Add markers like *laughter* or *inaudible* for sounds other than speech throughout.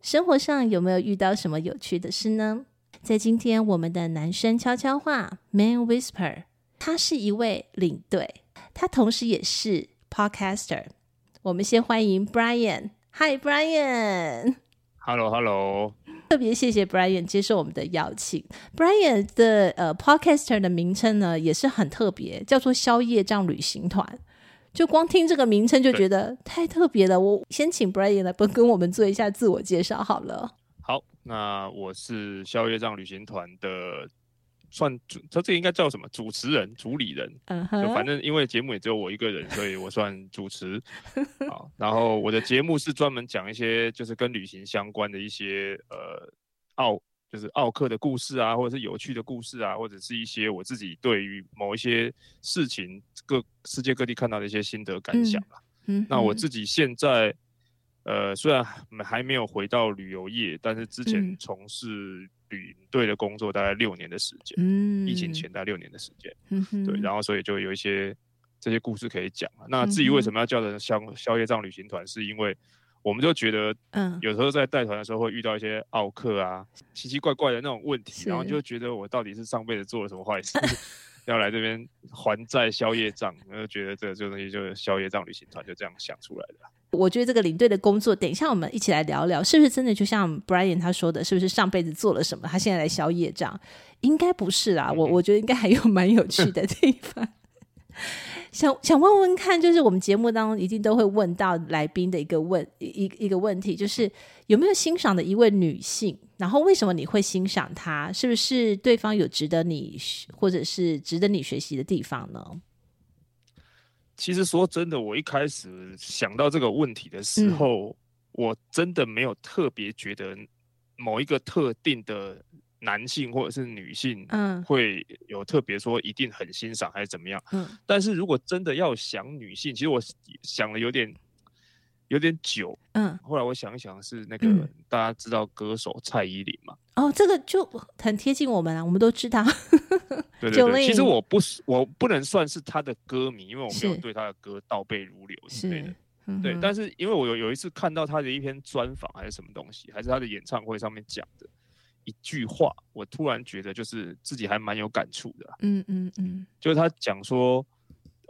生活上有没有遇到什么有趣的事呢？在今天我们的男生悄悄话 Man Whisper，他是一位领队，他同时也是 Podcaster。我们先欢迎 Brian。Hi Brian。Hello Hello。特别谢谢 Brian 接受我们的邀请。Brian 的呃 Podcaster 的名称呢也是很特别，叫做宵夜帐旅行团。就光听这个名称就觉得太特别了。我先请 Brian 来跟我们做一下自我介绍好了。好，那我是消业障旅行团的，算主，他这个应该叫什么？主持人、主理人。嗯哼。就反正因为节目也只有我一个人，所以我算 *laughs* 主持。好，然后我的节目是专门讲一些就是跟旅行相关的一些呃奥。就是奥克的故事啊，或者是有趣的故事啊，或者是一些我自己对于某一些事情各世界各地看到的一些心得感想啊。嗯，嗯，那我自己现在，呃，虽然还没有回到旅游业，但是之前从事旅队的工作大概六年的时间，嗯，疫情前大概六年的时间，对，然后所以就有一些这些故事可以讲啊。那至于为什么要叫人消消业障旅行团，是因为。我们就觉得，嗯，有时候在带团的时候会遇到一些奥客啊，奇奇怪怪的那种问题，然后就觉得我到底是上辈子做了什么坏事，*laughs* 要来这边还债消业障，然后觉得这这个东西就是消业障旅行团就这样想出来的。我觉得这个领队的工作，等一下我们一起来聊聊，是不是真的就像 Brian 他说的，是不是上辈子做了什么，他现在来消业障？应该不是啦，嗯、我我觉得应该还有蛮有趣的地方。想想问问看，就是我们节目当中一定都会问到来宾的一个问一一个问题，就是有没有欣赏的一位女性？然后为什么你会欣赏她？是不是对方有值得你或者是值得你学习的地方呢？其实说真的，我一开始想到这个问题的时候，嗯、我真的没有特别觉得某一个特定的。男性或者是女性，嗯，会有特别说一定很欣赏还是怎么样？嗯，但是如果真的要想女性，其实我想了有点有点久，嗯，后来我想一想是那个、嗯、大家知道歌手蔡依林嘛？哦，这个就很贴近我们啊，我们都知道。对对对，*laughs* 其实我不是我不能算是他的歌迷，因为我没有对他的歌倒背如流之类的。嗯、对，但是因为我有有一次看到他的一篇专访还是什么东西，还是他的演唱会上面讲的。一句话，我突然觉得就是自己还蛮有感触的。嗯嗯嗯，就是他讲说，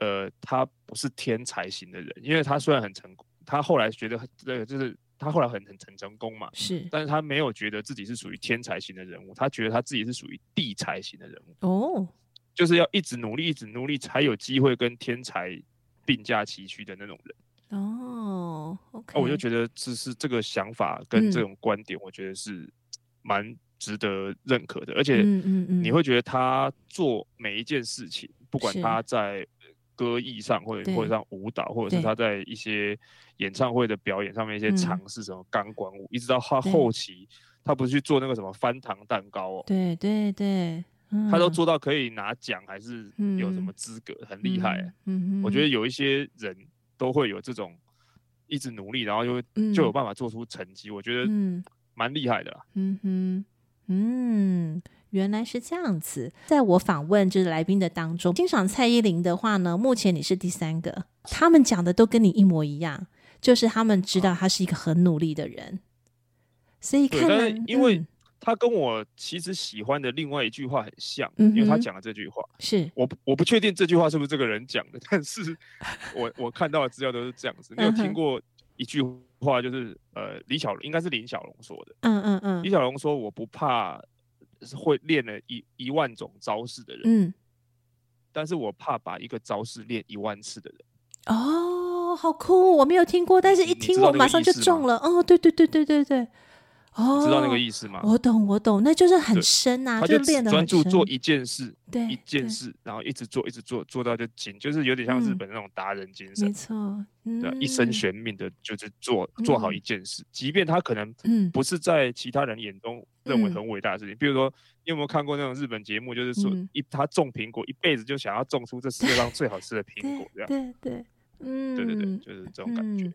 呃，他不是天才型的人，因为他虽然很成功，他后来觉得这个就是他后来很很很成功嘛，是，但是他没有觉得自己是属于天才型的人物，他觉得他自己是属于地才型的人物。哦，就是要一直努力，一直努力，才有机会跟天才并驾齐驱的那种人。哦，OK，那我就觉得只是这个想法跟这种观点，我觉得是蛮。值得认可的，而且你会觉得他做每一件事情，嗯嗯嗯、不管他在歌艺上，或者或者像舞蹈，或者是他在一些演唱会的表演上面一些尝试什么钢管舞，嗯、一直到他后期，他不是去做那个什么翻糖蛋糕哦，对对对，嗯、他都做到可以拿奖，还是有什么资格，嗯、很厉害、啊。嗯嗯，我觉得。有一些人都会有这种一直努力，然后就就有办法做出成绩，我觉得蛮厉害的、啊。嗯哼。嗯，原来是这样子。在我访问就是来宾的当中，欣赏蔡依林的话呢，目前你是第三个。他们讲的都跟你一模一样，就是他们知道他是一个很努力的人。所以看来，因为他跟我其实喜欢的另外一句话很像，嗯、因为他讲了这句话是我我不确定这句话是不是这个人讲的，但是 *laughs* 我我看到的资料都是这样子。你有听过一句话？就是呃，李小龙应该是林小龙说的。嗯嗯嗯，李小龙说：“我不怕会练了一一万种招式的人，嗯，但是我怕把一个招式练一万次的人。”哦，好酷！我没有听过，但是一听我马上就中了。哦，对对对对对对。哦，知道那个意思吗？我懂，我懂，那就是很深啊，就练得，专注做一件事，对，一件事，然后一直做，一直做，做到就精，就是有点像日本那种达人精神，没错，对，一生悬命的就是做做好一件事，即便他可能不是在其他人眼中认为很伟大的事情，比如说，你有没有看过那种日本节目，就是说一他种苹果，一辈子就想要种出这世界上最好吃的苹果，这样，对对，嗯，对对对，就是这种感觉。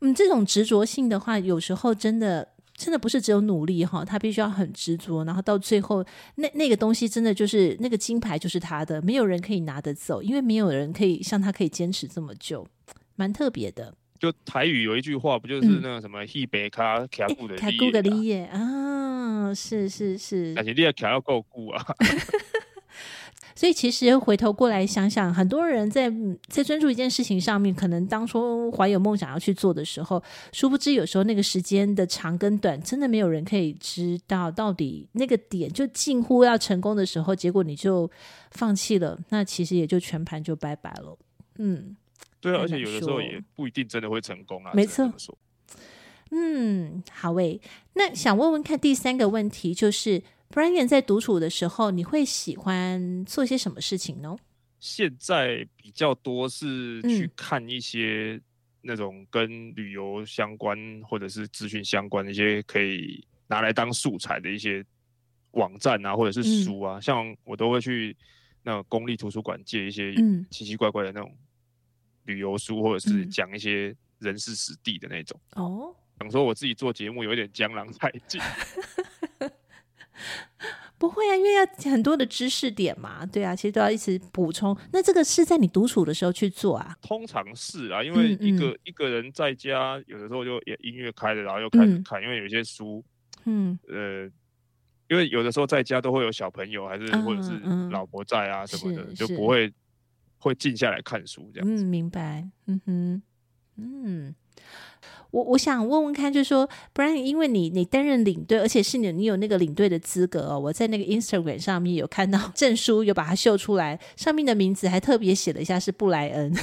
嗯，这种执着性的话，有时候真的。真的不是只有努力哈，他必须要很执着，然后到最后那那个东西真的就是那个金牌就是他的，没有人可以拿得走，因为没有人可以像他可以坚持这么久，蛮特别的。就台语有一句话，不就是那个什么“一杯卡卡固的卡固的利耶”啊？是是是，但是你要卡要够固啊。*laughs* *laughs* 所以其实回头过来想想，很多人在在专注一件事情上面，可能当初怀有梦想要去做的时候，殊不知有时候那个时间的长跟短，真的没有人可以知道到底那个点就近乎要成功的时候，结果你就放弃了，那其实也就全盘就拜拜了。嗯，对啊，而且有的时候也不一定真的会成功啊。没错。嗯，好诶，那想问问看第三个问题就是。Brian 在独处的时候，你会喜欢做些什么事情呢？现在比较多是去看一些那种跟旅游相关、嗯、或者是资讯相关的一些可以拿来当素材的一些网站啊，或者是书啊。嗯、像我都会去那种公立图书馆借一些奇奇怪怪的那种旅游书，或者是讲一些人事实地的那种。哦，想说我自己做节目有一点江郎才尽。*laughs* *laughs* 不会啊，因为要很多的知识点嘛，对啊，其实都要一直补充。那这个是在你独处的时候去做啊？通常是啊，因为一个、嗯嗯、一个人在家，有的时候就音乐开着，然后又开始看，嗯、因为有些书，嗯，呃，因为有的时候在家都会有小朋友，还是或者是老婆在啊什么的，就不会会静下来看书这样子。嗯，明白。嗯哼，嗯。我我想问问看，就是说，，Brian，因为你你担任领队，而且是你你有那个领队的资格哦。我在那个 Instagram 上面有看到证书，有把它秀出来，上面的名字还特别写了一下是布莱恩，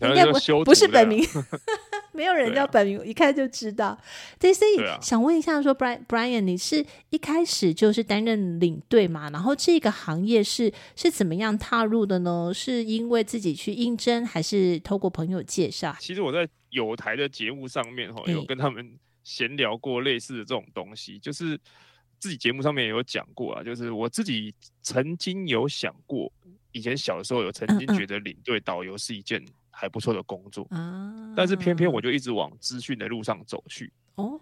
应该不不是本名，*laughs* 没有人叫本名，一看就知道。对，所以想问一下说，说 Brian，你是一开始就是担任领队嘛？然后这个行业是是怎么样踏入的呢？是因为自己去应征，还是透过朋友介绍？其实我在。有台的节目上面，哈，有跟他们闲聊过类似的这种东西，就是自己节目上面也有讲过啊。就是我自己曾经有想过，以前小的时候有曾经觉得领队导游是一件还不错的工作，但是偏偏我就一直往资讯的路上走去。哦，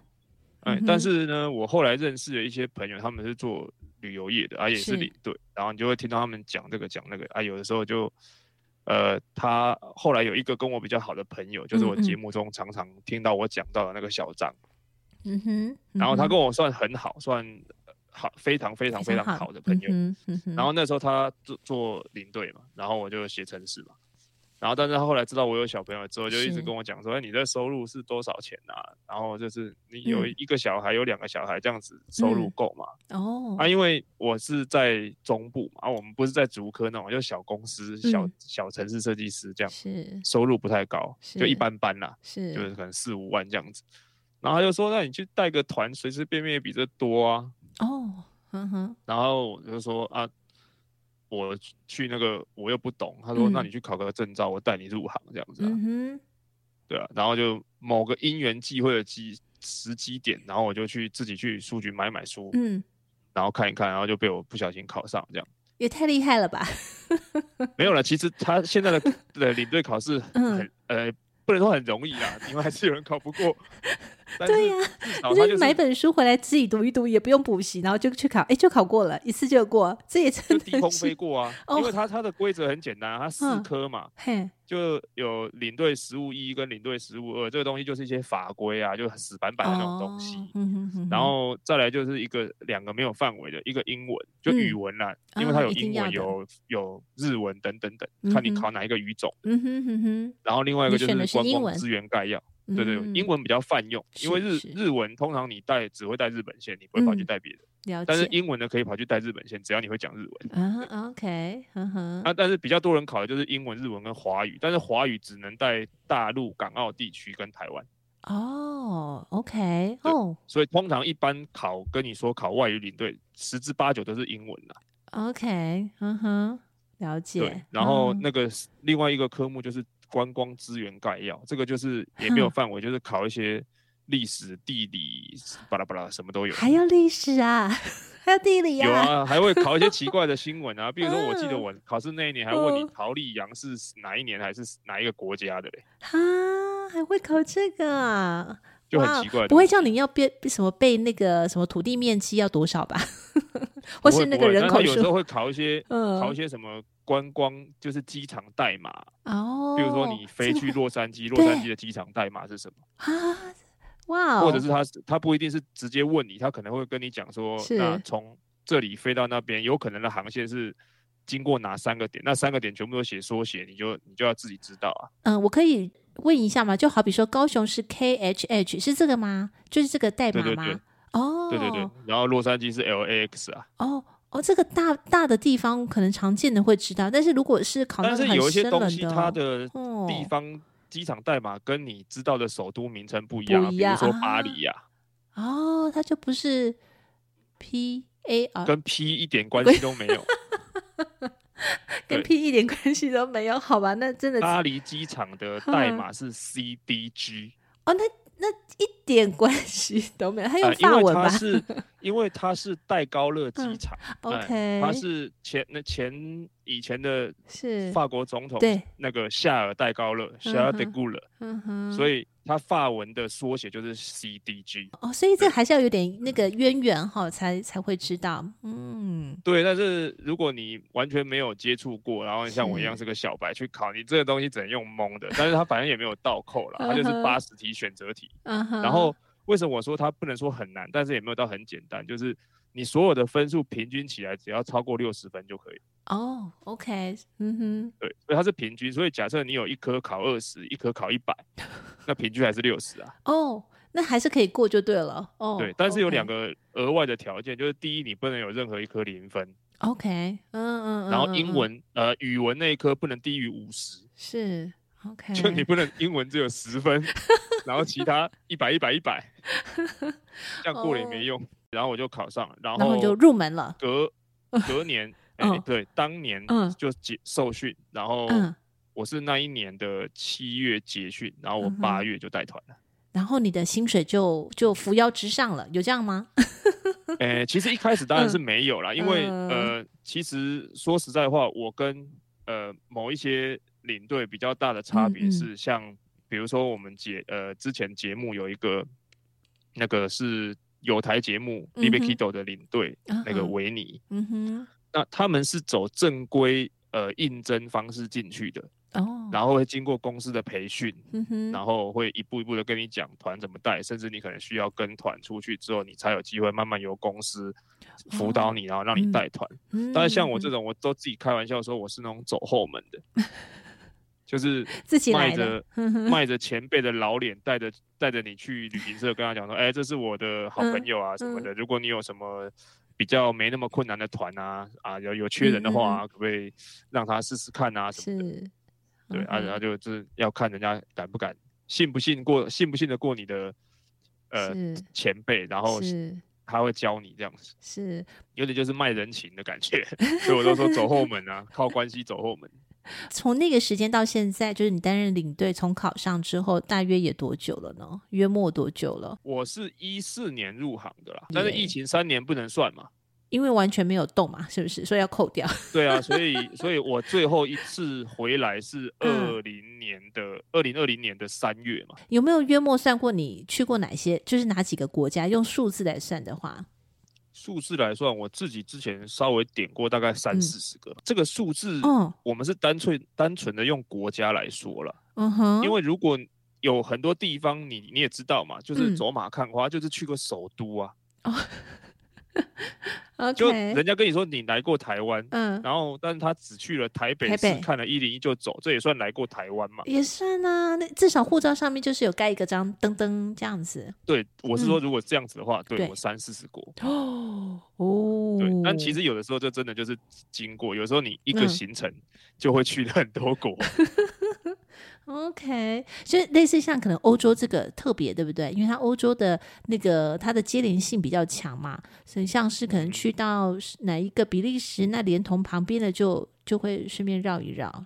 哎，但是呢，我后来认识了一些朋友，他们是做旅游业的，啊，也是领队，然后你就会听到他们讲这个讲那个，啊，有的时候就。呃，他后来有一个跟我比较好的朋友，就是我节目中常常听到我讲到的那个小张，嗯哼，然后他跟我算很好，算好，非常非常非常好的朋友，嗯哼，然后那时候他做做领队嘛，然后我就写程式嘛。然后，但是他后来知道我有小朋友之后，就一直跟我讲说：“哎，你的收入是多少钱啊？然后就是你有一个小孩，有两个小孩，这样子收入够吗？”哦，啊，因为我是在中部嘛，啊，我们不是在竹科那种，就小公司、小小城市设计师这样，是收入不太高，就一般般啦，是就是可能四五万这样子。然后他就说：“那你去带个团，随随便便也比这多啊。”哦，嗯哼。然后我就说：“啊。”我去那个，我又不懂。他说：“那你去考个证照，我带你入行这样子。”嗯，对啊。然后就某个因缘际会的机时机点，然后我就去自己去书局买买书，嗯，然后看一看，然后就被我不小心考上，这样也太厉害了吧？没有了，其实他现在的的领队考试很呃。不能说很容易啦，因为还是有人考不过。对呀、啊，你就买本书回来自己读一读，也不用补习，然后就去考，哎，就考过了，一次就过，这也真的低空飞过啊！哦、因为它它的规则很简单，它四科嘛。嘿。就有领队实务一跟领队实务二，这个东西就是一些法规啊，就死板板的那种东西。哦嗯、哼哼然后再来就是一个两个没有范围的一个英文，就语文啦，嗯、因为它有英文有、哦、有日文等等等，看你考哪一个语种。嗯哼哼哼然后另外一个就是观光资源概要，对，对对，英文比较泛用，因为日日文通常你带只会带日本线，你不会跑去带别的。嗯但是英文呢，可以跑去带日本线，只要你会讲日文。啊，OK，呵呵。啊，但是比较多人考的就是英文、日文跟华语，但是华语只能带大陆、港澳地区跟台湾。哦哦，OK，哦，所以通常一般考跟你说考外语领队，十之八九都是英文啦。OK，嗯哼，了解。对，然后那个另外一个科目就是观光资源概要，这个就是也没有范围，就是考一些历史、地理，巴拉巴拉什么都有。还有历史啊？还有地理啊？有啊，还会考一些奇怪的新闻啊，比如说我记得我考试那一年还问你桃李洋是哪一年还是哪一个国家的嘞？哈，还会考这个啊？就很奇怪，不会叫你要背什么背那个什么土地面积要多少吧？或是那个人口数？有时候会考一些，嗯，考一些什么观光，就是机场代码哦。比如说你飞去洛杉矶，*laughs* 洛杉矶的机场代码是什么？啊，哇！或者是他他不一定是直接问你，他可能会跟你讲说，那从这里飞到那边，有可能的航线是经过哪三个点？那三个点全部都写缩写，你就你就要自己知道啊。嗯，我可以。问一下吗，就好比说高雄是 KHH 是这个吗？就是这个代码吗？哦，对对对。然后洛杉矶是 LAX 啊。哦哦，这个大大的地方可能常见的会知道，但是如果是考但是有一些东西它的地方机场代码跟你知道的首都名称不一样，比如说巴黎呀。哦，它就不是 P A R，跟 P 一点关系都没有。*laughs* 跟 P 一点关系都没有，好吧？那真的。巴黎机场的代码是 CDG。哦，那那一点关系都没有，他用法文吧？因为他是，因为他是戴高乐机场。OK。他是前那前以前的是法国总统对那个夏尔戴高乐，夏尔德古勒。嗯哼。所以。它法文的缩写就是 CDG 哦，所以这还是要有点那个渊源哈，才才会知道。嗯，对。但是如果你完全没有接触过，然后像我一样是个小白去考，你这个东西只能用蒙的。但是它反正也没有倒扣了，它就是八十题选择题。然后为什么我说它不能说很难，但是也没有到很简单，就是你所有的分数平均起来只要超过六十分就可以。哦，OK，嗯哼，对，所以它是平均，所以假设你有一科考二十，一科考一百，*laughs* 那平均还是六十啊。哦，那还是可以过就对了。哦，对，但是有两个额外的条件，就是第一，你不能有任何一科零分。OK，嗯嗯，然后英文，呃，语文那一科不能低于五十。是，OK，*laughs* 就你不能英文只有十分，*laughs* 然后其他一百一百一百，这样过了也没用。然后我就考上了，然后就入门了。*laughs* 隔隔年。哎，欸 oh, 对，当年就结受训，嗯、然后我是那一年的七月结训，然后我八月就带团了，然后你的薪水就就扶摇直上了，有这样吗？*laughs* 哎、欸，其实一开始当然是没有啦，嗯、因为呃，其实说实在话，我跟呃某一些领队比较大的差别是，像比如说我们节呃之前节目有一个那个是有台节目 Libre Kido 的领队，嗯、那个维尼，嗯哼。那他们是走正规呃应征方式进去的哦，然后会经过公司的培训，嗯、哼。然后会一步一步的跟你讲团怎么带，甚至你可能需要跟团出去之后，你才有机会慢慢由公司辅导你，哦、然后让你带团。嗯、但是像我这种，我都自己开玩笑说我是那种走后门的，*laughs* 嗯、就是自己卖着卖着前辈的老脸，带着带着你去旅行社跟他讲说，哎，这是我的好朋友啊什么的，嗯、如果你有什么。比较没那么困难的团啊啊，有有缺人的话，可不可以让他试试看啊什么的？是对啊，然后就是要看人家敢不敢，信不信过，信不信得过你的呃前辈，然后他会教你这样子，是有点就是卖人情的感觉，*laughs* 所以我都说走后门啊，靠关系走后门。*laughs* 从那个时间到现在，就是你担任领队，从考上之后，大约也多久了呢？约莫多久了？我是一四年入行的啦，但是疫情三年不能算嘛，因为完全没有动嘛，是不是？所以要扣掉。*laughs* 对啊，所以，所以我最后一次回来是二零年的二零二零年的三月嘛。有没有约莫算过你去过哪些？就是哪几个国家？用数字来算的话。数字来算，我自己之前稍微点过，大概三四十个。嗯、这个数字，我们是单纯单纯的用国家来说了。嗯哼，因为如果有很多地方你，你你也知道嘛，就是走马看花，嗯、就是去过首都啊。就人家跟你说你来过台湾，嗯，然后但是他只去了台北市看了一零一就走，这也算来过台湾嘛？也算啊，那至少护照上面就是有盖一个章，噔噔这样子。对，我是说如果这样子的话，嗯、对，对我三四十国哦哦，对，但其实有的时候就真的就是经过，有时候你一个行程就会去很多国。*laughs* OK，所以类似像可能欧洲这个特别，对不对？因为它欧洲的那个它的接连性比较强嘛，所以像是可能去到哪一个比利时，那连同旁边的就就会顺便绕一绕，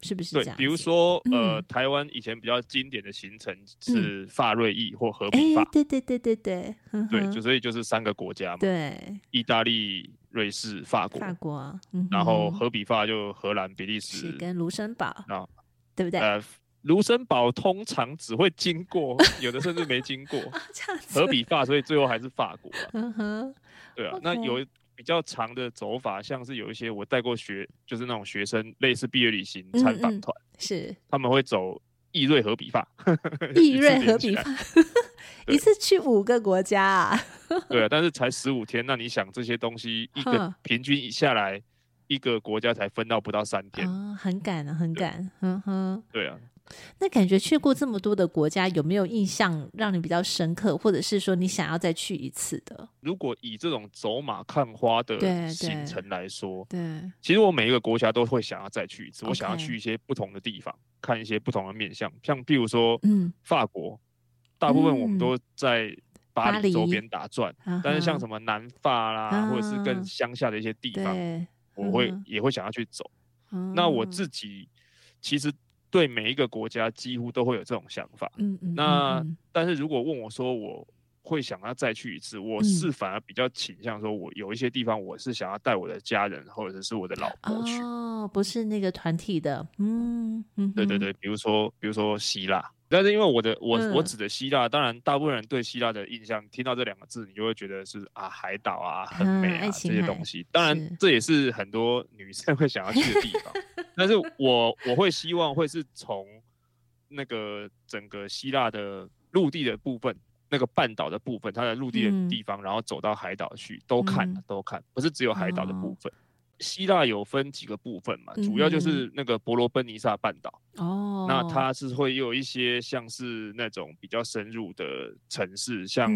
是不是这样？对，比如说、嗯、呃，台湾以前比较经典的行程是法瑞意或和比法，对对对对对，对，就所以就是三个国家嘛，对，意大利、瑞士、法国，法国，嗯、然后荷比法就荷兰、比利时跟卢森堡对不对？呃，卢森堡通常只会经过，*laughs* 有的甚至没经过。和比法，所以最后还是法国。嗯哼，对啊。那有比较长的走法，像是有一些我带过学，就是那种学生类似毕业旅行参访团，是他们会走意瑞和比法。意瑞和比法，*laughs* *laughs* 一次去五个国家啊？对啊，但是才十五天，那你想这些东西一个平均一下来。一个国家才分到不到三天，哦、很赶啊，很赶，嗯哼，对啊。那感觉去过这么多的国家，有没有印象让你比较深刻，或者是说你想要再去一次的？如果以这种走马看花的行程来说，对，对，其实我每一个国家都会想要再去一次，我想要去一些不同的地方，看一些不同的面相，像譬如说，嗯，法国，大部分我们都在巴黎周边打转，但是像什么南法啦，啊、或者是更乡下的一些地方。我会也会想要去走，嗯，那我自己其实对每一个国家几乎都会有这种想法。嗯嗯。那但是如果问我说我会想要再去一次，我是反而比较倾向说，我有一些地方我是想要带我的家人或者是我的老婆去。哦，不是那个团体的。嗯嗯。对对对，比如说比如说希腊。但是因为我的我我指的希腊，当然大部分人对希腊的印象，听到这两个字，你就会觉得是啊海岛啊很美啊这些东西。当然这也是很多女生会想要去的地方。*laughs* 但是我我会希望会是从那个整个希腊的陆地的部分，那个半岛的部分，它的陆地的地方，然后走到海岛去都看都看，不是只有海岛的部分。希腊有分几个部分嘛，主要就是那个伯罗奔尼撒半岛。哦，那它是会有一些像是那种比较深入的城市，像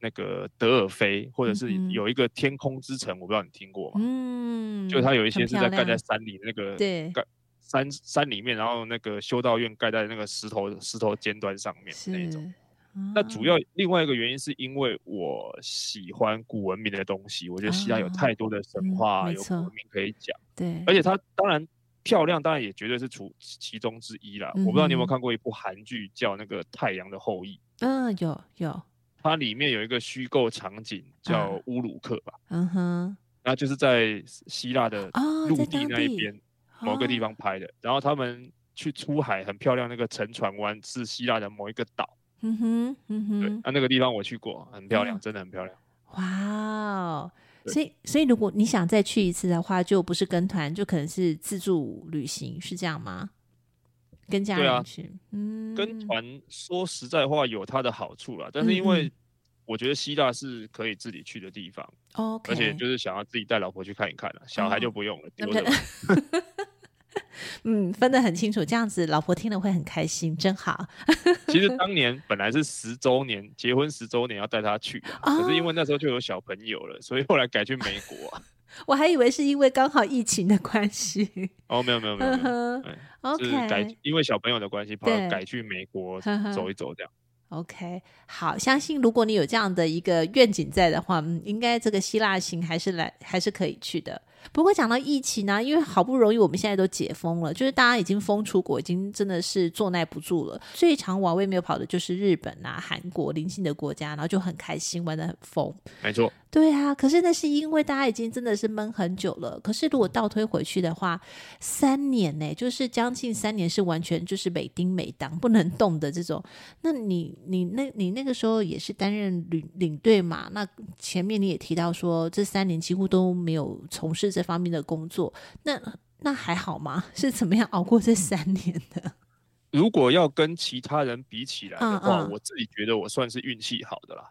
那个德尔菲，或者是有一个天空之城，我不知道你听过吗？嗯，就它有一些是在盖在山里那个对盖山山里面，然后那个修道院盖在那个石头石头尖端上面那种。那主要另外一个原因是因为我喜欢古文明的东西，我觉得希腊有太多的神话，有古文明可以讲。对，而且它当然漂亮，当然也绝对是除其中之一啦。我不知道你有没有看过一部韩剧叫那个《太阳的后裔》？嗯，有有。它里面有一个虚构场景叫乌鲁克吧？嗯哼。那就是在希腊的陆地那一边某个地方拍的，然后他们去出海，很漂亮，那个沉船湾是希腊的某一个岛。嗯哼，嗯哼，对，啊，那个地方我去过，很漂亮，嗯、真的很漂亮。哇哦，所以，所以如果你想再去一次的话，就不是跟团，就可能是自助旅行，是这样吗？跟家人去，啊、嗯，跟团说实在话有它的好处啦，但是因为我觉得希腊是可以自己去的地方，哦、嗯，而且就是想要自己带老婆去看一看了，小孩就不用了，丢了。*laughs* *laughs* 嗯，分得很清楚，这样子老婆听了会很开心，真好。*laughs* 其实当年本来是十周年，结婚十周年要带她去，哦，可是因为那时候就有小朋友了，所以后来改去美国啊。*laughs* 我还以为是因为刚好疫情的关系。哦，没有没有没有，没有，OK，就是改因为小朋友的关系，跑改去美国走一走这样。OK，好，相信如果你有这样的一个愿景在的话，嗯，应该这个希腊行还是来还是可以去的。不过讲到疫情呢，因为好不容易我们现在都解封了，就是大家已经封出国，已经真的是坐耐不住了。最长往外没有跑的就是日本啊、韩国邻近的国家，然后就很开心，玩的很疯。没错。对啊，可是那是因为大家已经真的是闷很久了。可是如果倒推回去的话，三年呢，就是将近三年是完全就是每丁每当不能动的这种。那你你那你那个时候也是担任领领队嘛？那前面你也提到说，这三年几乎都没有从事这方面的工作。那那还好吗？*laughs* 是怎么样熬过这三年的？如果要跟其他人比起来的话，嗯嗯，我自己觉得我算是运气好的啦。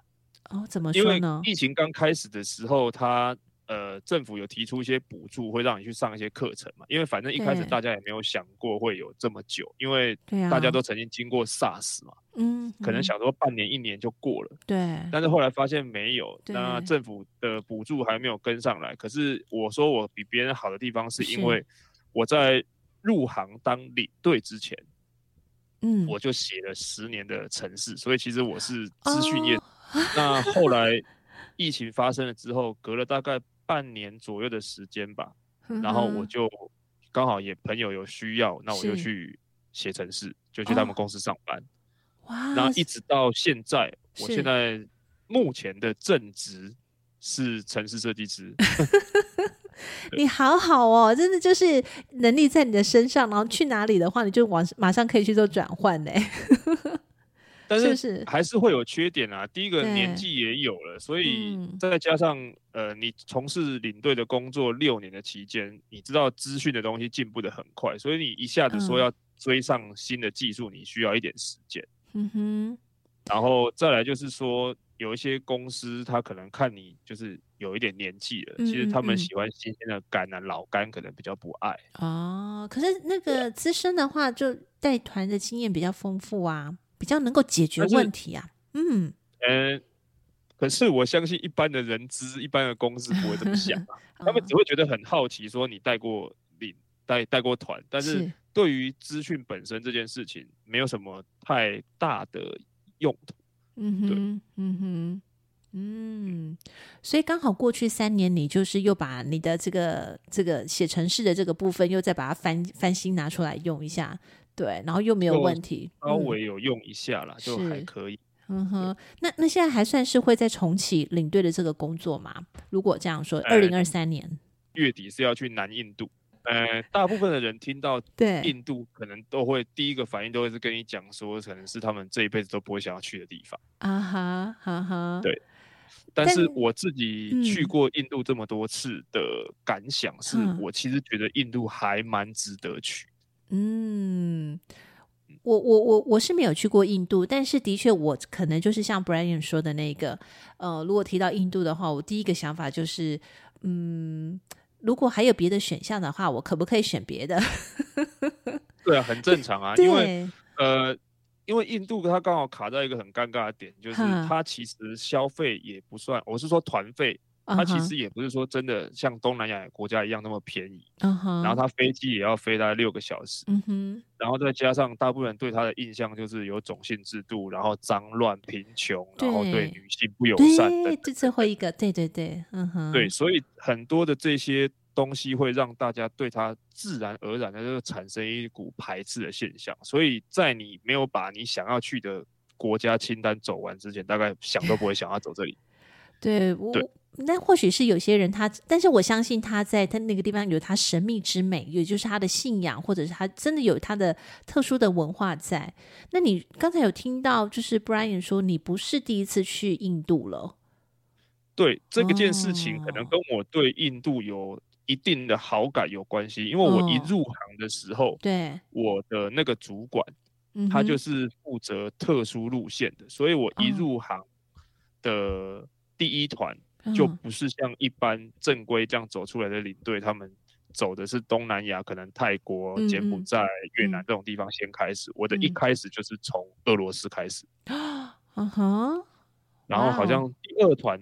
哦，怎么说呢？因为疫情刚开始的时候，他呃政府有提出一些补助，会让你去上一些课程嘛。因为反正一开始大家也没有想过会有这么久，因为大家都曾经经过 SARS 嘛，嗯，可能想说半年一年就过了，对。但是后来发现没有，那政府的补助还没有跟上来。可是我说我比别人好的地方，是因为我在入行当领队之前，嗯，我就写了十年的城市，所以其实我是资讯业。哦、*laughs* 那后来疫情发生了之后，隔了大概半年左右的时间吧，然后我就刚好也朋友有需要，那我就去写程式，就去他们公司上班。哇！那一直到现在，我现在目前的正职是城市设计师。*laughs* 你好好哦，真的就是能力在你的身上，然后去哪里的话，你就往马上可以去做转换呢。但是还是会有缺点啊。第一个年纪也有了，所以再加上呃，你从事领队的工作六年的期间，你知道资讯的东西进步的很快，所以你一下子说要追上新的技术，你需要一点时间。嗯哼。然后再来就是说。有一些公司，他可能看你就是有一点年纪了，嗯嗯嗯，其实他们喜欢新鲜的肝啊，老肝可能比较不爱。哦，可是那个资深的话，就带团的经验比较丰富啊，比较能够解决问题啊。嗯嗯、呃，可是我相信一般的人资、一般的公司不会这么想、啊，*laughs* 他们只会觉得很好奇，说你带过领带带过团，但是对于资讯本身这件事情，没有什么太大的用途。嗯哼，嗯哼，嗯，所以刚好过去三年，你就是又把你的这个这个写程式的这个部分，又再把它翻翻新拿出来用一下，对，然后又没有问题，稍微有用一下啦，嗯、就还可以。嗯哼，那那现在还算是会在重启领队的这个工作吗？如果这样说，二零二三年月底是要去南印度。呃，大部分的人听到对印度，可能都会第一个反应都会是跟你讲说，可能是他们这一辈子都不会想要去的地方。啊哈，哈哈。对，但是我自己去过印度这么多次的感想是，我其实觉得印度还蛮值得去。嗯，我我我我是没有去过印度，但是的确我可能就是像 Brian 说的那个，呃，如果提到印度的话，我第一个想法就是，嗯。如果还有别的选项的话，我可不可以选别的？*laughs* 对啊，很正常啊，因为呃，因为印度它刚好卡在一个很尴尬的点，就是它其实消费也不算，我是说团费。它其实也不是说真的像东南亚国家一样那么便宜，uh huh. 然后它飞机也要飞大概六个小时，uh. 然后再加上大部分人对它的印象就是有种姓制度，然后脏乱贫穷，然后对女性不友善等等，对，这最后一个，对对对，嗯哼，对，所以很多的这些东西会让大家对它自然而然的就产生一股排斥的现象，所以在你没有把你想要去的国家清单走完之前，大概想都不会想要走这里。*laughs* 对，我。对那或许是有些人他，但是我相信他在他那个地方有他神秘之美，也就是他的信仰，或者是他真的有他的特殊的文化在。那你刚才有听到，就是 Brian 说你不是第一次去印度了。对，这个件事情可能跟我对印度有一定的好感有关系，因为我一入行的时候，对我的那个主管，他就是负责特殊路线的，所以我一入行的第一团。就不是像一般正规这样走出来的领队，他们走的是东南亚，可能泰国、柬埔寨、越南这种地方先开始。我的一开始就是从俄罗斯开始，*gasps* 嗯哼，然后好像第二团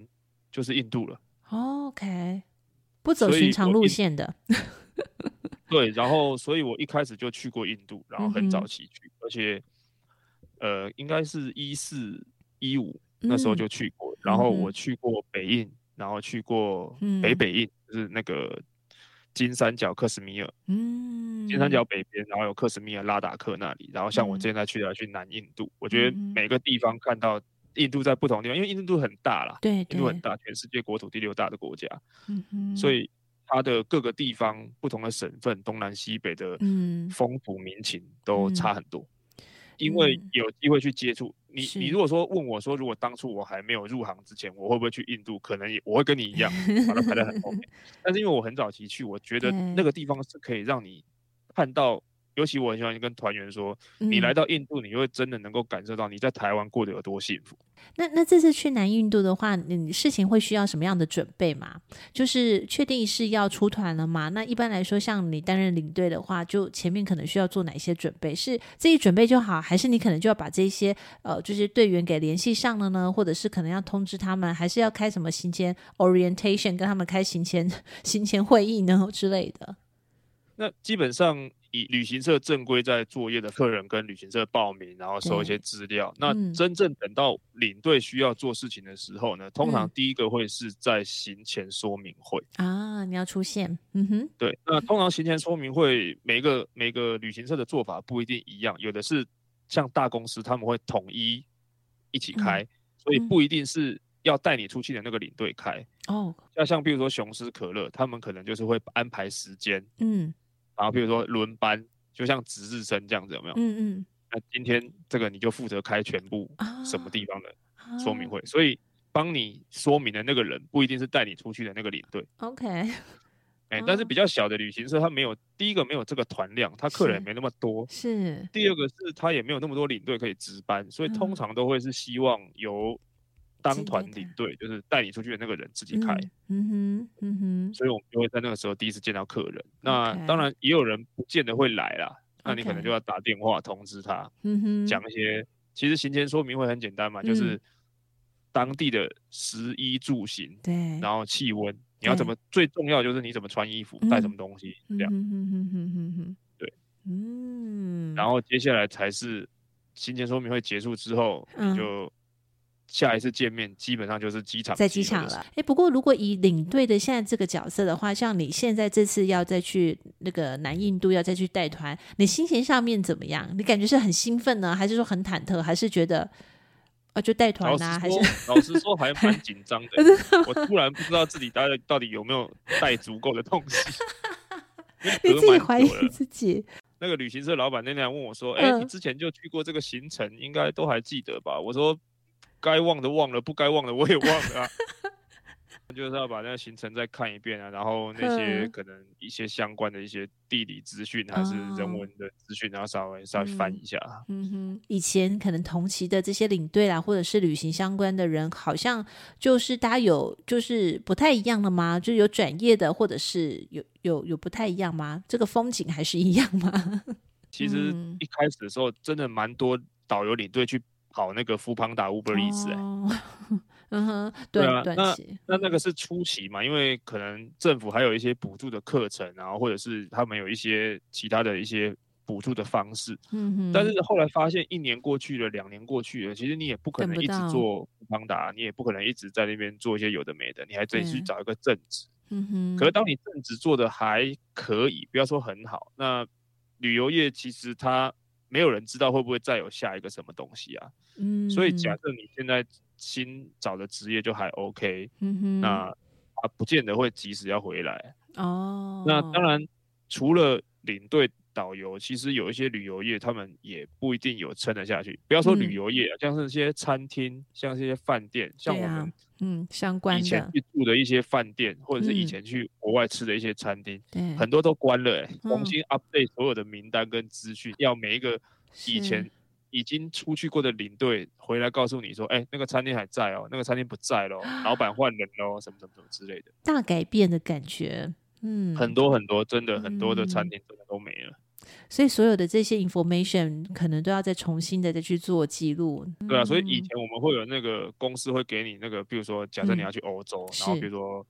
就是印度了。OK，不走寻常路线的。*laughs* 对，然后所以我一开始就去过印度，然后很早期去，而且呃，应该是一四一五那时候就去过。然后我去过北印，嗯、然后去过北北印，嗯、就是那个金三角克什米尔，嗯，金三角北边，然后有克什米尔拉达克那里，然后像我现在去的要去南印度，嗯、我觉得每个地方看到印度在不同地方，因为印度很大啦，对，对，印度很大，全世界国土第六大的国家，嗯。嗯，所以它的各个地方不同的省份，东南西北的风土民情都差很多。嗯因为有机会去接触你，你如果说问我说，如果当初我还没有入行之前，我会不会去印度？可能也我会跟你一样，把它排在很后面。*laughs* 但是因为我很早期去，我觉得那个地方是可以让你看到。尤其我很喜欢跟团员说，你来到印度，你就会真的能够感受到你在台湾过得有多幸福。那那这次去南印度的话，你事情会需要什么样的准备吗？就是确定是要出团了吗？那一般来说，像你担任领队的话，就前面可能需要做哪些准备？是自己准备就好，还是你可能就要把这些呃，就是队员给联系上了呢？或者是可能要通知他们，还是要开什么行前 orientation，跟他们开行前行前会议呢之类的？那基本上以旅行社正规在作业的客人跟旅行社报名，然后收一些资料。那真正等到领队需要做事情的时候呢，嗯、通常第一个会是在行前说明会啊，你要出现。嗯哼，对。那通常行前说明会，每个每个旅行社的做法不一定一样，有的是像大公司他们会统一一起开，嗯、所以不一定是要带你出去的那个领队开。哦，要像比如说雄狮可乐，他们可能就是会安排时间。嗯。然后比如说轮班，就像值日生这样子，有没有？嗯嗯。那今天这个你就负责开全部什么地方的说明会，所以帮你说明的那个人不一定是带你出去的那个领队。OK。*laughs* 哎，但是比较小的旅行社，他没有第一个没有这个团量，他客人也没那么多。是。第二个是他也没有那么多领队可以值班，所以通常都会是希望由。当团领队就是带你出去的那个人自己开，嗯哼，嗯哼，所以我们就会在那个时候第一次见到客人。那当然也有人不见得会来啦，那你可能就要打电话通知他，嗯哼，讲一些。其实行前说明会很简单嘛，就是当地的食衣住行，对，然后气温，你要怎么，最重要就是你怎么穿衣服，带什么东西，这样，嗯哼哼哼哼哼，对，嗯，然后接下来才是行前说明会结束之后，你就。下一次见面基本上就是机场，在机场了。哎、欸，不过如果以领队的现在这个角色的话，像你现在这次要再去那个南印度，要再去带团，你心情上面怎么样？你感觉是很兴奋呢，还是说很忐忑，还是觉得啊就带团啊？还是老实说还蛮 *laughs* 紧张的。我突然不知道自己带的到底有没有带足够的东西，*laughs* 你自己怀疑自己。那个旅行社老板那天问我说：“哎、欸，你之前就去过这个行程，应该都还记得吧？”我说。该忘的忘了，不该忘的我也忘了啊。*laughs* 就是要把那个行程再看一遍啊，然后那些可能一些相关的一些地理资讯还是人文的资讯，然后稍微稍微翻一下。嗯哼，以前可能同期的这些领队啦，或者是旅行相关的人，好像就是大家有就是不太一样了吗？就是有转业的，或者是有有有不太一样吗？这个风景还是一样吗？其实一开始的时候，真的蛮多导游领队去。跑那个 foodpanda Uber Eats 哎，嗯哼，对啊，那那那个是初期嘛，因为可能政府还有一些补助的课程，然后或者是他们有一些其他的一些补助的方式，嗯哼。但是后来发现一年过去了，两年过去了，其实你也不可能一直做 foodpanda，你也不可能一直在那边做一些有的没的，你还得去找一个正职，嗯哼。可是当你正职做的还可以，不要说很好，那旅游业其实它。没有人知道会不会再有下一个什么东西啊？嗯，所以假设你现在新找的职业就还 OK，嗯哼，那他不见得会及时要回来哦。那当然，除了领队、导游，其实有一些旅游业，他们也不一定有撑得下去。不要说旅游业啊，嗯、像是一些餐厅，像这些饭店，像我们。嗯，相关的以前去住的一些饭店，或者是以前去国外吃的一些餐厅，对，很多都关了、重新 update 所有的名单跟资讯，要每一个以前已经出去过的领队回来告诉你说，哎，那个餐厅还在哦，那个餐厅不在喽，老板换人喽，什么什么什么之类的，大改变的感觉。嗯，很多很多，真的很多的餐厅真的都没了。所以所有的这些 information 可能都要再重新的再去做记录。对啊，所以以前我们会有那个公司会给你那个，比如说假设你要去欧洲，嗯、然后比如说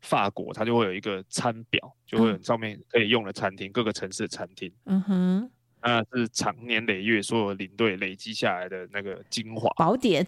法国，它就会有一个餐表，就会有上面可以用的餐厅，嗯、各个城市的餐厅。嗯哼，那是长年累月所有领队累积下来的那个精华宝典。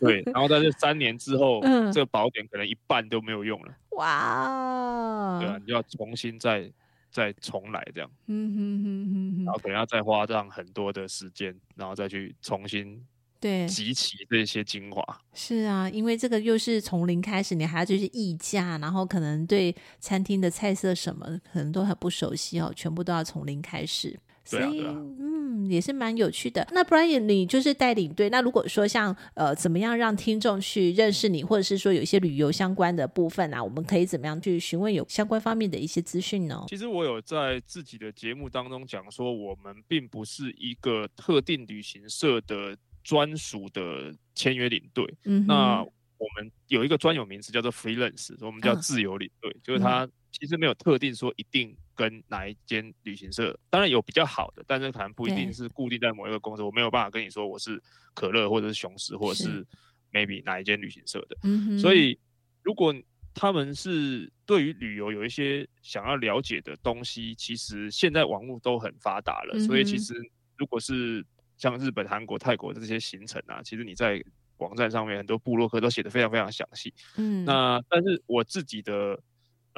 对，然后在这三年之后，嗯、这个宝典可能一半都没有用了。哇，对啊，你就要重新再。再重来这样，嗯哼哼哼，然后可能要再花这样很多的时间，然后再去重新对集齐这些精华。是啊，因为这个又是从零开始，你还要就是议价，然后可能对餐厅的菜色什么可能都很不熟悉哦，全部都要从零开始。所以，啊啊，嗯，也是蛮有趣的。那 Brian，你就是带领队。那如果说像呃，怎么样让听众去认识你，或者是说有一些旅游相关的部分啊，我们可以怎么样去询问有相关方面的一些资讯呢？其实我有在自己的节目当中讲说，我们并不是一个特定旅行社的专属的签约领队。嗯，那我们有一个专有名词叫做 freelance，我们叫自由领队，啊、就是他其实没有特定说一定。跟哪一间旅行社？当然有比较好的，但是可能不一定是固定在某一个公司。我没有办法跟你说我是可乐，或者是雄狮，或者是 maybe 哪一间旅行社的。所以如果他们是对于旅游有一些想要了解的东西，其实现在网络都很发达了，嗯、所以其实如果是像日本、韩国、泰国的这些行程啊，其实你在网站上面很多部落客都写的非常非常详细。嗯，那但是我自己的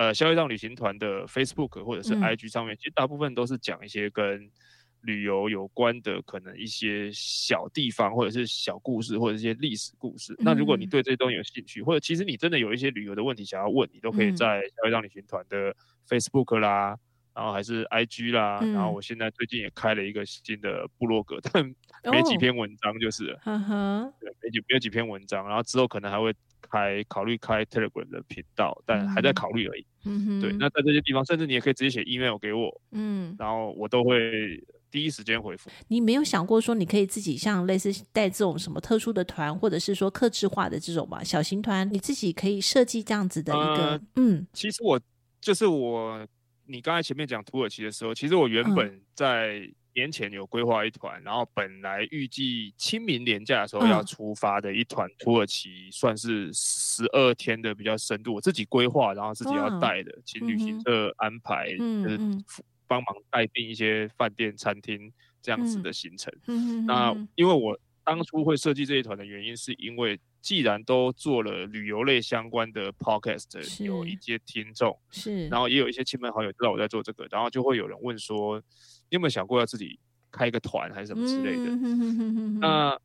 呃消业障旅行团的 Facebook 或者是 IG 上面，嗯、其实大部分都是讲一些跟旅游有关的，可能一些小地方或者是小故事，或者一些历史故事。嗯、那如果你对这些东西有兴趣，或者其实你真的有一些旅游的问题想要问，你都可以在消业障旅行团的 Facebook 啦。然后还是 IG 啦，嗯、然后我现在最近也开了一个新的部落格，但没几篇文章就是，嗯哼、哦，对，没几没有几篇文章，然后之后可能还会开考虑开 Telegram 的频道，但还在考虑而已。嗯哼，对，那在这些地方，甚至你也可以直接写 email 给我，嗯，然后我都会第一时间回复。你没有想过说你可以自己像类似带这种什么特殊的团，或者是说客制化的这种嘛小型团，你自己可以设计这样子的一个，呃、嗯，其实我就是我。你刚才前面讲土耳其的时候，其实我原本在年前有规划一团，嗯、然后本来预计清明年假的时候要出发的一团土耳其，算是十二天的比较深度，我自己规划，然后自己要带的，请旅行社安排，嗯、就是帮忙代订一些饭店、餐厅这样子的行程。嗯、那因为我当初会设计这一团的原因，是因为。既然都做了旅游类相关的 podcast，有一些听众，是，然后也有一些亲朋好友知道我在做这个，然后就会有人问说，你有没有想过要自己开一个团还是什么之类的？嗯、那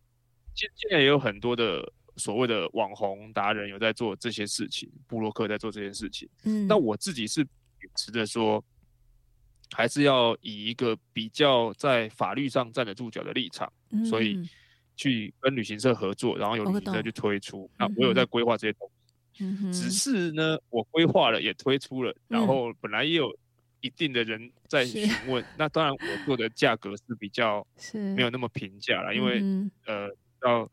现现在也有很多的所谓的网红达人有在做这些事情，布洛克在做这件事情。嗯，那我自己是秉持着说，还是要以一个比较在法律上站得住脚的立场，嗯、所以。去跟旅行社合作，然后有旅行社去推出。那我，有在规划这些东西，嗯、只是呢，我规划了也推出了，嗯、然后本来也有一定的人在询问。那当然，我做的价格是比较 *laughs* 没有那么平价了，因为、嗯、呃，要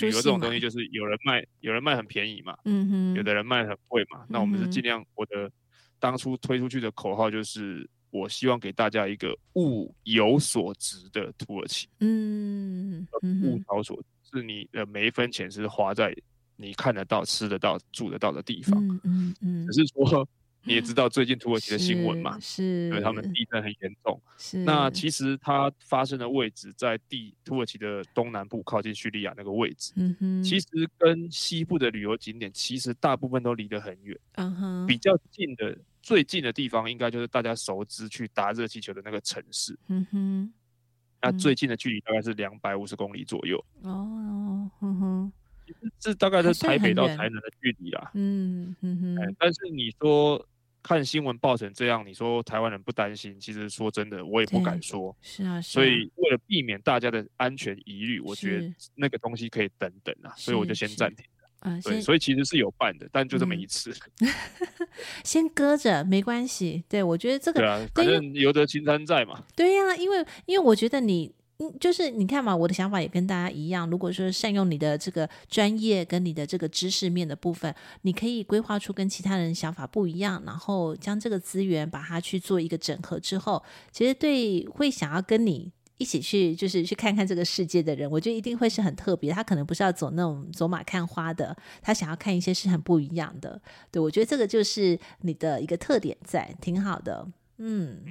旅游这种东西，就是有人卖，有人卖很便宜嘛，嗯哼，有的人卖很贵嘛。那我们是尽量，我的当初推出去的口号就是。我希望给大家一个物有所值的土耳其，嗯，物超所值是你的每一分钱是花在你看得到、吃得到、住得到的地方，嗯嗯，嗯只是说你也知道最近土耳其的新闻嘛，是，因为他们地震很严重，是。那其实它发生的位置在地土耳其的东南部，靠近叙利亚那个位置，嗯哼，其实跟西部的旅游景点其实大部分都离得很远，嗯哼，比较近的。最近的地方应该就是大家熟知去搭热气球的那个城市。嗯哼，那最近的距离大概是两百五十公里左右。哦，嗯哼，这大概是台北到台南的距离啦。嗯嗯哼，但是你说看新闻报成这样，你说台湾人不担心？其实说真的，我也不敢说。是啊，所以为了避免大家的安全疑虑，我觉得那个东西可以等等啊，所以我就先暂停。嗯，对，所以其实是有办的，但就这么一次，嗯、*laughs* 先搁着没关系。对，我觉得这个，对啊，反正留得青山在嘛。对呀、啊，因为因为我觉得你，嗯就是你看嘛，我的想法也跟大家一样。如果说善用你的这个专业跟你的这个知识面的部分，你可以规划出跟其他人想法不一样，然后将这个资源把它去做一个整合之后，其实对会想要跟你。一起去就是去看看这个世界的人，我觉得一定会是很特别。他可能不是要走那种走马看花的，他想要看一些是很不一样的。对，我觉得这个就是你的一个特点在，挺好的。嗯。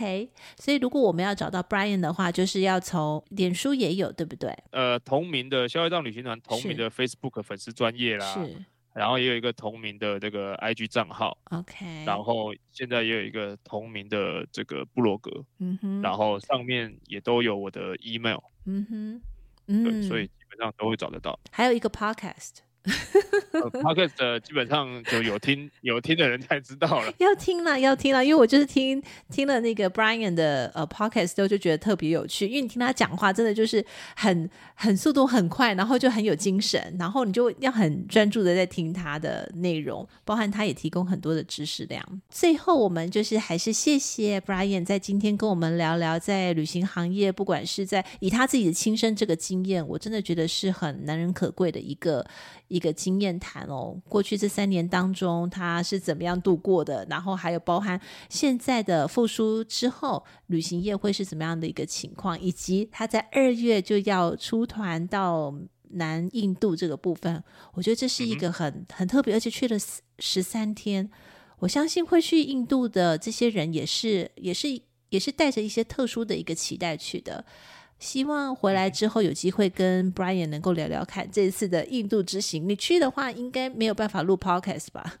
OK，所以如果我们要找到 Brian 的话，就是要从脸书也有，对不对？呃，同名的消业障旅行团，同名的 Facebook 粉丝专业啦。是。然后也有一个同名的这个 IG 账号，OK。然后现在也有一个同名的这个部落格，嗯哼。然后上面也都有我的 email，嗯哼，嗯。对，所以基本上都会找得到。还有一个 podcast。*laughs* Podcast 基本上就有听 *laughs* 有听的人才知道了，要听了要听了，因为我就是听听了那个 Brian 的呃 Podcast 之后就觉得特别有趣，因为你听他讲话真的就是很很速度很快，然后就很有精神，然后你就要很专注的在听他的内容，包含他也提供很多的知识量。最后我们就是还是谢谢 Brian 在今天跟我们聊聊在旅行行业，不管是在以他自己的亲身这个经验，我真的觉得是很难能可贵的一个。一个经验谈哦，过去这三年当中他是怎么样度过的？然后还有包含现在的复苏之后，旅行业会是怎么样的一个情况？以及他在二月就要出团到南印度这个部分，我觉得这是一个很很特别，而且去了十三天。我相信会去印度的这些人也是也是也是带着一些特殊的一个期待去的。希望回来之后有机会跟 Brian 能够聊聊看这一次的印度之行。你去的话，应该没有办法录 Podcast 吧？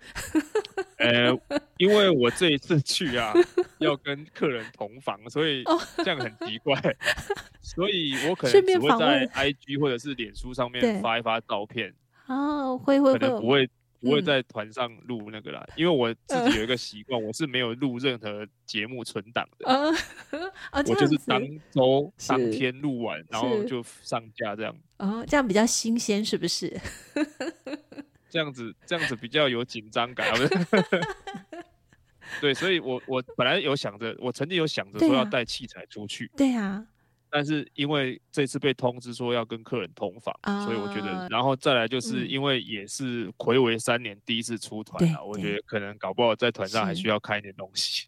*laughs* 呃，因为我这一次去啊，要跟客人同房，所以这样很奇怪，*laughs* 所以我可能只会在 IG 或者是脸书上面发一发照片。哦，会会会，可能不会。不会在团上录那个啦，嗯、因为我自己有一个习惯，呃、我是没有录任何节目存档的。呃哦、我就是当周当天录完，然后就上架这样。哦，这样比较新鲜，是不是？*laughs* 这样子，这样子比较有紧张感。*laughs* 对，所以我我本来有想着，我曾经有想着说要带器材出去。对啊。但是因为这次被通知说要跟客人同房，啊、所以我觉得，然后再来就是因为也是魁违三年第一次出团啊，嗯、我觉得可能搞不好在团上还需要看一点东西，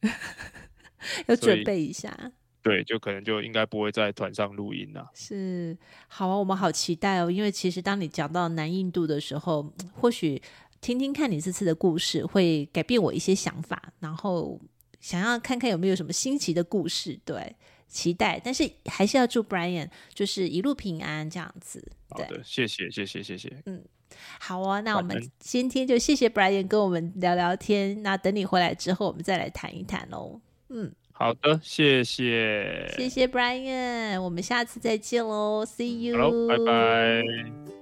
*laughs* 要准备一下。对，就可能就应该不会在团上录音了。是，好啊，我们好期待哦，因为其实当你讲到南印度的时候，或许听听看你这次的故事会改变我一些想法，然后想要看看有没有什么新奇的故事，对。期待，但是还是要祝 Brian 就是一路平安这样子。对，好的，谢谢，谢谢，谢谢。嗯，好啊，那我们今天就谢谢 Brian 跟我们聊聊天。那等你回来之后，我们再来谈一谈喽。嗯，好的，谢谢，谢谢 Brian，我们下次再见喽，See you，好，拜拜。